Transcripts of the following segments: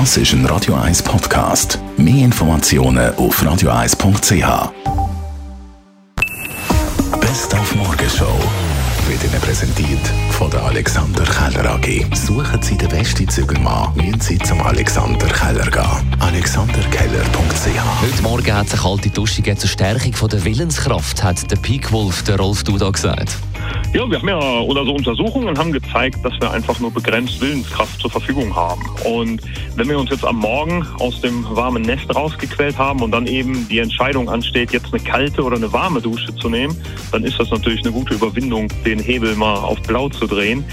Das ist ein Radio 1 Podcast. Mehr Informationen auf radio1.ch. Best auf Morgenshow wird Ihnen präsentiert von der Alexander Keller AG. Suchen Sie den besten Zügelmann, müssen Sie zum Alexander Keller gehen. AlexanderKeller.ch Heute Morgen hat sich kalte Dusche zur Stärkung der Willenskraft, hat der Peak Wolf, der Rolf Duda, gesagt. Ja, wir haben ja, oder so Untersuchungen haben gezeigt, dass wir einfach nur begrenzt Willenskraft zur Verfügung haben. Und wenn wir uns jetzt am Morgen aus dem warmen Nest rausgequält haben und dann eben die Entscheidung ansteht, jetzt eine kalte oder eine warme Dusche zu nehmen, dann ist das natürlich eine gute Überwindung, den Hebel mal auf blau zu drehen.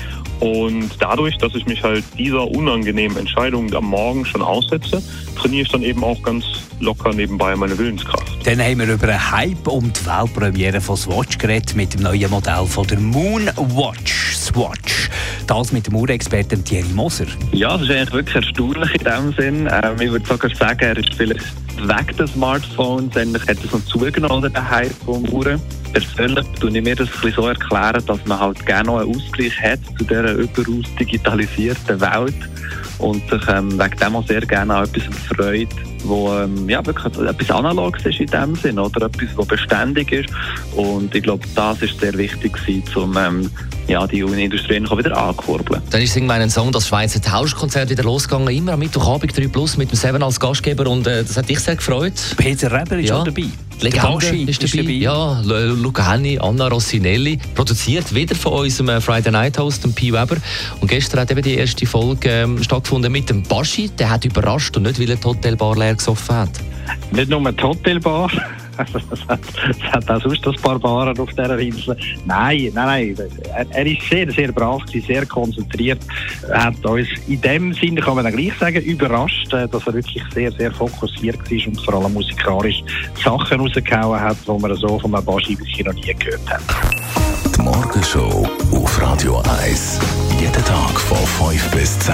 Und dadurch, dass ich mich halt dieser unangenehmen Entscheidung am Morgen schon aussetze, trainiere ich dann eben auch ganz locker nebenbei meine Willenskraft. Dann haben wir über einen Hype um die Weltpremiere von Swatch geredet mit dem neuen Modell von der Moonwatch Swatch. Das mit dem Urexperten Thierry Moser. Ja, das ist eigentlich wirklich erstaunlich in dem Sinn. Ähm, ich würde sogar sagen, er ist vielleicht weg des Smartphones, eigentlich hat es noch zugenommen, der Hype vom Uhren. Persönlich tue ich mir das so erklären, dass man halt gerne noch einen Ausgleich hat zu dieser überaus digitalisierten Welt und sich ähm, wegen dem auch sehr gerne an etwas freut, wo ähm, ja, wirklich etwas Analoges ist in dem Sinn, oder etwas, was beständig ist. Und ich glaube, das ist sehr wichtig um ähm, ja, die Industrie wieder ankurbeln. Dann ist irgendwann ein Song, das Schweizer Tauschkonzert wieder losgegangen, immer am Mittwochabend 3 Plus mit dem Seven als Gastgeber und äh, das hat dich sehr gefreut. Peter Reber ist Ja. auch dabei. Legende ist dabei. Ja, Lu- Luca Henni, Anna Rossinelli. Produziert wieder von unserem äh, Friday Night Host, dem Pi Weber. Und gestern hat eben die erste Folge ähm, stattgefunden mit dem Baschi. Der hat überrascht und nicht, weil er die Hotelbar leer gesoffen hat. Nicht nur die Hotelbar, es hat, auch sonst ein paar Baren auf dieser Insel. Nein, nein, nein. Er, er ist sehr, sehr brav, sehr konzentriert. Er hat uns in dem Sinne, kann man dann gleich sagen, überrascht, äh, dass er wirklich sehr, sehr fokussiert war und vor allem musikalisch Sachen rausgehauen hat, die man so von einem Baschi noch nie gehört hat. Die Morgenshow auf Radio 1. Jeden Tag von 5 bis 10.